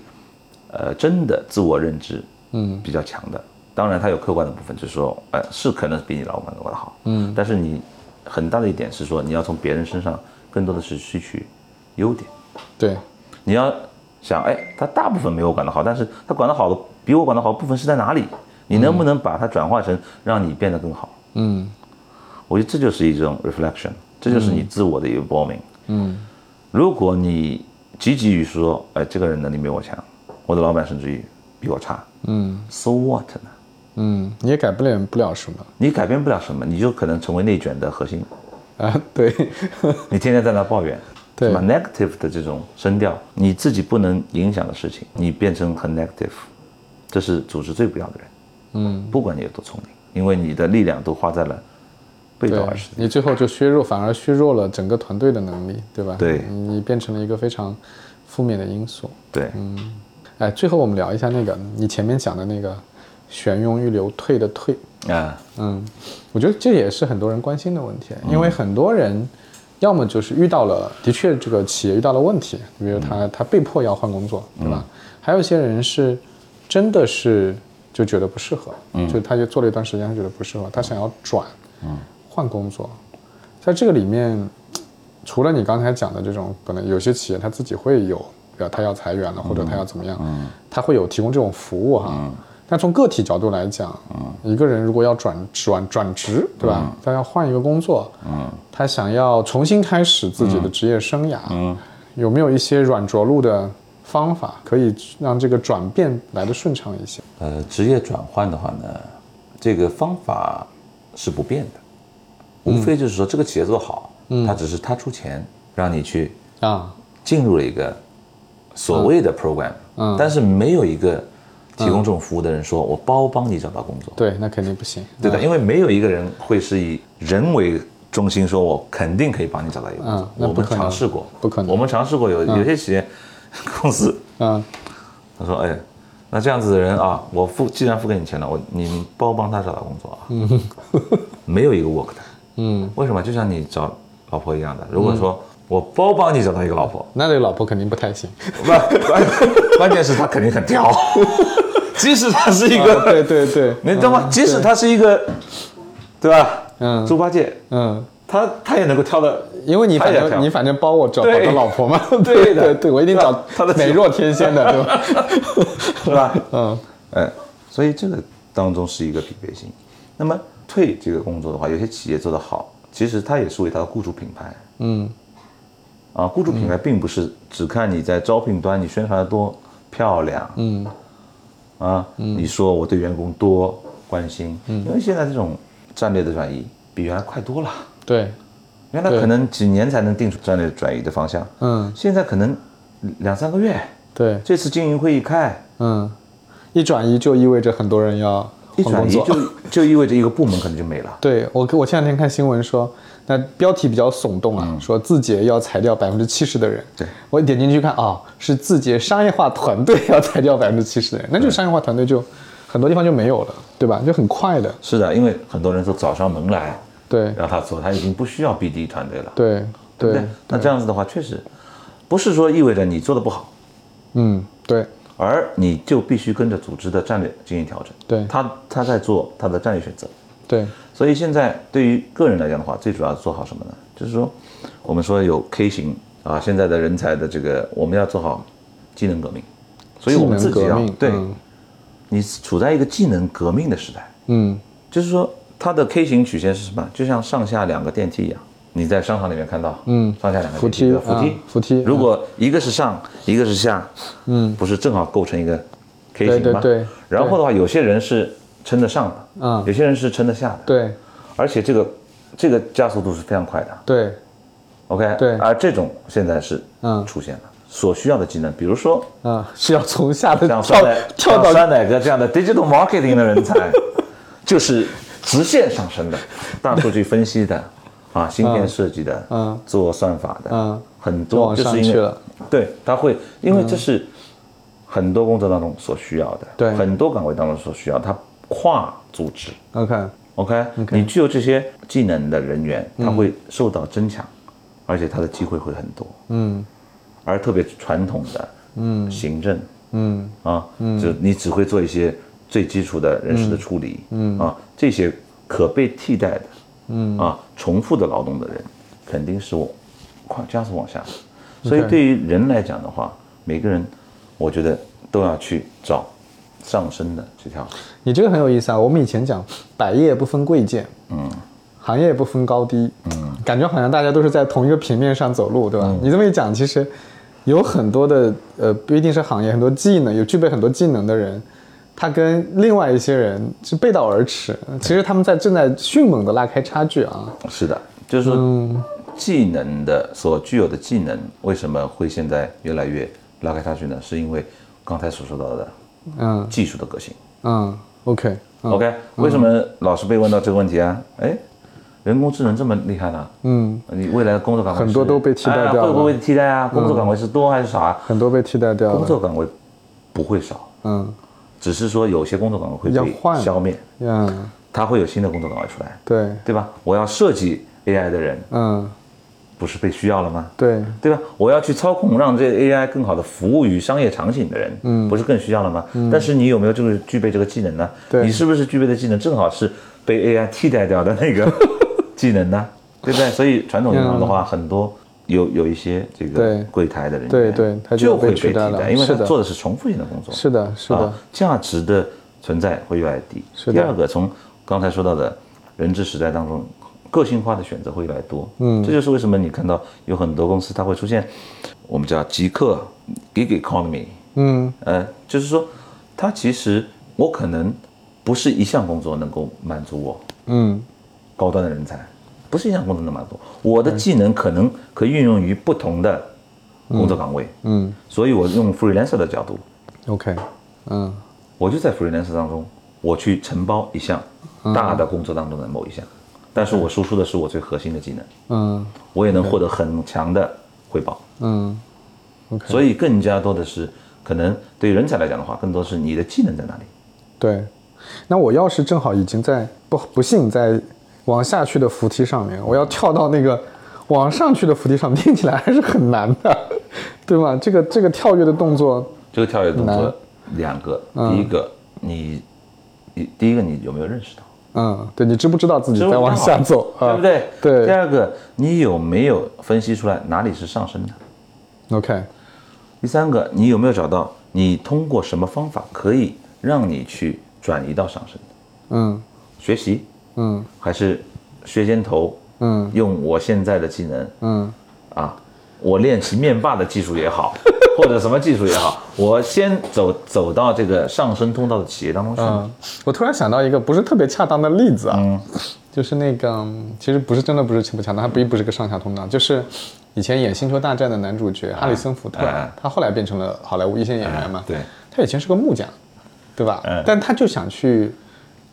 呃，真的自我认知，嗯，比较强的。当然，他有客观的部分，就是说，呃，是可能比你老板管得好，嗯。但是你很大的一点是说，你要从别人身上更多的是吸取优点。对，你要想，哎，他大部分没有管得好，但是他管得好的比我管得好的部分是在哪里？你能不能把它转化成让你变得更好？嗯我觉得这就是一种 reflection，这就是你自我的一个 bombing。嗯如果你积极于说，哎，这个人能力没我强，我的老板甚至于比我差嗯，so what 呢？嗯，你也改不了不了什么你改变不了什么，你就可能成为内卷的核心。啊？对，你天天在那抱怨，对是吧？negative 的这种声调，你自己不能影响的事情，你变成很 negative，这是组织最不要的人。嗯，不管你有多聪明，因为你的力量都花在了背对道而驰。你最后就削弱，反而削弱了整个团队的能力，对吧？对你变成了一个非常负面的因素。对，嗯哎，最后我们聊一下那个你前面讲的那个选用预留退的退，啊，嗯，我觉得这也是很多人关心的问题，因为很多人要么就是遇到了，的确这个企业遇到了问题，比如他他被迫要换工作，对吧？还有一些人是真的是就觉得不适合，就他就做了一段时间，他觉得不适合，他想要转，换工作，在这个里面，除了你刚才讲的这种，可能有些企业他自己会有，比如他要裁员了，或者他要怎么样，他会有提供这种服务哈。但从个体角度来讲，一个人如果要转转转职，对吧？他要换一个工作，他想要重新开始自己的职业生涯，有没有一些软着陆的方法，可以让这个转变来的顺畅一些？呃，职业转换的话呢，这个方法是不变的，无非就是说这个企业做好，他只是他出钱让你去啊，进入了一个所谓的 program，嗯。但是没有一个提供这种服务的人说我包帮你找到工作，对，那肯定不行。对的，因为没有一个人会是以人为中心说我肯定可以帮你找到一个工作。嗯，我们不尝试过，不可能。我们尝试过有有些企业公司嗯。他说哎。那这样子的人啊，我付既然付给你钱了，我你包帮他找到工作啊，嗯。没有一个 work 的，嗯，为什么？就像你找老婆一样的，如果说我包帮你找到一个老婆，那这个老婆肯定不太行。不，关关键是他肯定很挑，即使他是一啊个，对对对，你知道吗？即使他是一个，对吧？嗯。猪八戒，嗯，他他也能够挑的，因为你反正你反正帮我找我的老婆嘛，对。的 对对，我一定找他的美若天仙的，对吧？是吧？嗯。哎，所以这个当中是一个匹配性。那么退这个工作的话，有些企业做得好，其实它也是为它的雇主品牌。嗯。啊，雇主品牌并不是只看你在招聘端你宣传的多漂亮，嗯啊，你说我对员工多关心，因为现在这种战略的转移比原来快多了。对，原来可能几年才能定出战略转移的方向，嗯。现在可能两三个月。对，这次经营会议开，嗯，一转移就意味着很多人要一换工作。转移就就意味着一个部门可能就没了。对我，我前两天看新闻说，那标题比较耸动啊，说字节要裁掉百分之七十的人。对我点进去看啊、是字节商业化团队要裁掉百分之七十的人，那就商业化团队就很多地方就没有了，对吧？就很快的。是的，因为很多人都找上门来对让他做，他已经不需要 BD 团队了，对对对对？那这样子的话，确实不是说意味着你做的不好，嗯对而你就必须跟着组织的战略进行调整。对他他在做他的战略选择。对所以现在对于个人来讲的话，最主要做好什么呢？就是说，我们说有 K 型啊，现在的人才的这个，我们要做好技能革命。所以我们自己要对嗯你处在一个技能革命的时代，嗯就是说它的 K 型曲线是什么？就像上下两个电梯一样，你在商场里面看到，嗯。上下两个扶梯扶梯。啊，扶梯。如果一个是上，一个是下，嗯。不是正好构成一个 K 对型吗？对对。然后的话，有些人是撑得上的，嗯有些人是撑得下的，对。而且这个这个加速度是非常快的。对，OK，对。而这种现在是嗯。出现了，所需要的技能，比如说嗯，是要从下的像跳跳到像酸奶哥这样的 digital marketing 的人才，就是直线上升的，大数据分析的，啊，芯片设计的，嗯。做算法的，嗯。很多就是因为对，他会因为这是很多工作当中所需要的，对。很多岗位当中所需要，它跨组织。OK OK，, 你具有这些技能的人员，他会受到增强，而且他的机会会很多。嗯。而特别传统的，嗯，行政嗯。啊，就你只会做一些最基础的人事的处理，嗯。啊，这些可被替代的，嗯啊，重复的劳动的人，肯定是我快加速往下。所以对于人来讲的话，每个人，我觉得都要去找上升的这条。你这个很有意思啊！我们以前讲百业不分贵贱，嗯，行业不分高低，嗯，感觉好像大家都是在同一个平面上走路，对吧？你这么一讲，其实有很多的呃，不一定是行业，很多技能有具备很多技能的人，他跟另外一些人是背道而驰。其实他们在正在迅猛的拉开差距啊。是的，就是说，技能的所具有的技能为什么会现在越来越拉开差距呢？是因为刚才所说到的嗯技术的革新。嗯，OK，嗯 OK，为什么老是被问到这个问题啊？哎，人工智能这么厉害呢？嗯，你未来的工作岗位很多都被替代掉了哎会不会替代啊？工作岗位是多还是少啊？很多被替代掉了。工作岗位不会少，嗯只是说有些工作岗位会被消灭，嗯，它会有新的工作岗位出来，对，对吧？我要设计 AI 的人，嗯不是被需要了吗？对，对吧？我要去操控，让这个 AI 更好的服务于商业场景的人，嗯，不是更需要了吗？但是你有没有这个具备这个技能呢？对你是不是具备的技能正好是被 AI 替代掉的那个技能呢？对不对？所以传统银行的话，很多有有一些这个柜台的人员，对对他就会被替取代了，因为他做的是重复性的工作，是的，是的啊，，价值的存在会越来越低。第二个，从刚才说到的人治时代当中，个性化的选择会越来越多。嗯，这就是为什么你看到有很多公司它会出现我们叫极客 gig economy，嗯呃，就是说它其实我可能不是一项工作能够满足我嗯高端的人才，不是一项工作那么多我的技能可能可以运用于不同的工作岗位，嗯。所以我用 freelancer 的角度，，OK，嗯。我就在 freelancer 当中，我去承包一项大的工作当中的某一项，但是我输出的是我最核心的技能，嗯。我也能获得很强的回报。嗯，OK，所以更加多的是，可能对于人才来讲的话，更多是你的技能在哪里。对，那我要是正好已经在不不幸在往下去的扶梯上面，我要跳到那个往上去的扶梯上面，听起来还是很难的，对吧？这个这个跳跃的动作，这个跳跃动作两个，嗯第一个你，你第一个你有没有认识到？嗯，对你知不知道自己在往下走，啊对不对？对第二个，你有没有分析出来哪里是上升的？，OK，第三个，你有没有找到你通过什么方法可以让你去转移到上升的？嗯学习嗯。还是削尖头？嗯。用我现在的技能。嗯。啊，我练习面霸的技术也好，或者什么技术也好，我先走走到这个上升通道的企业当中去。嗯，我突然想到一个不是特别恰当的例子啊，嗯。就是那个嗯其实不是真的不是恰不恰当，它并不是个上下通道，就是以前演《星球大战》的男主角哈里森福特，他后来变成了好莱坞一线演员嘛，哎对，他以前是个木匠，对吧？嗯。但他就想去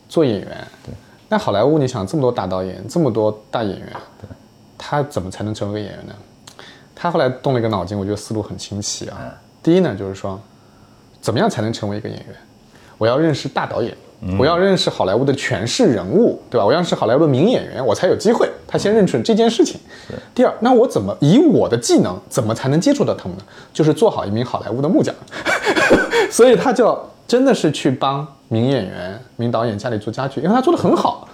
做演员，对。那好莱坞，你想这么多大导演，这么多大演员，他怎么才能成为演员呢？他后来动了一个脑筋，我觉得思路很清晰啊。第一呢，就是说，怎么样才能成为一个演员？我要认识大导演，我要认识好莱坞的权势人物，对吧？我要是好莱坞的名演员，我才有机会。他先认准这件事情。第二，那我怎么以我的技能，怎么才能接触到他们呢？就是做好一名好莱坞的木匠。所以他就真的是去帮名演员、名导演家里做家具，因为他做的很好，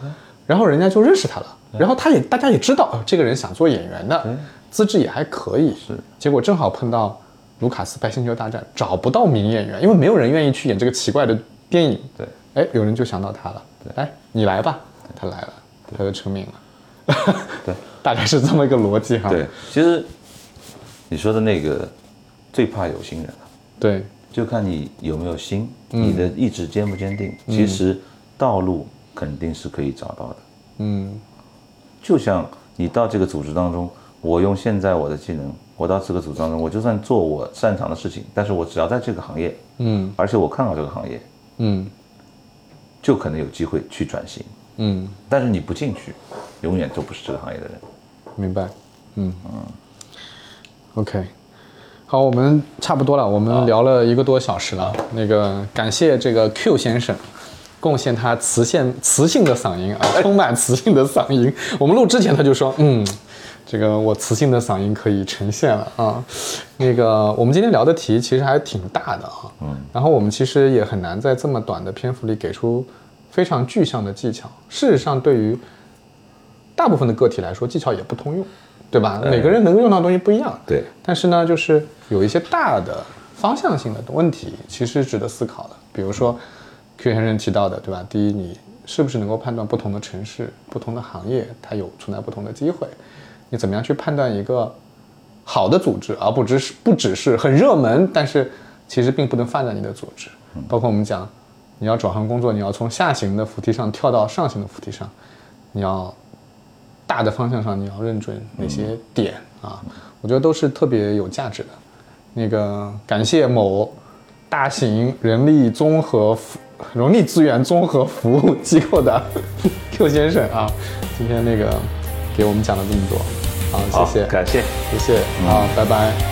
然后人家就认识他了，然后他也大家也知道，哦，这个人想做演员的，资质也还可以，是。结果正好碰到卢卡斯拍《星球大战》，找不到名演员，因为没有人愿意去演这个奇怪的电影，对，哎，有人就想到他了，哎，你来吧，他来了，他就成名了，对，大概是这么一个逻辑哈，对，其实你说的那个最怕有心人了，对，就看你有没有心，嗯。你的意志坚不坚定。其实道路肯定是可以找到的。嗯。就像你到这个组织当中，我用现在我的技能，我到这个组织当中，我就算做我擅长的事情，但是我只要在这个行业，嗯。而且我看好这个行业，嗯。就可能有机会去转型。嗯，但是你不进去，永远都不是这个行业的人。明白，嗯。嗯，OK，好，我们差不多了，我们聊了一个多小时了。那个感谢这个 Q 先生。贡献他磁性磁性的嗓音啊，充满磁性的嗓音。我们录之前他就说，嗯，这个我磁性的嗓音可以呈现了啊。那个我们今天聊的题其实还挺大的啊，嗯，然后我们其实也很难在这么短的篇幅里给出非常具象的技巧。事实上，对于大部分的个体来说，技巧也不通用，对吧？每个人能够用到的东西不一样。对但是呢，就是有一些大的方向性的问题，其实值得思考的。比如说，Q 先生提到的，对吧？第一，你是不是能够判断不同的城市、不同的行业，它有存在不同的机会？你怎么样去判断一个好的组织，而不只是不只是很热门，但是其实并不能发展你的组织？包括我们讲，你要转行工作，你要从下行的扶梯上跳到上行的扶梯上，你要大的方向上你要认准哪些点啊？我觉得都是特别有价值的。那个感谢某大型人力综合服人力资源综合服务机构的 Q 先生啊，今天那个给我们讲了这么多，好，谢谢，感谢。谢谢，好，拜拜。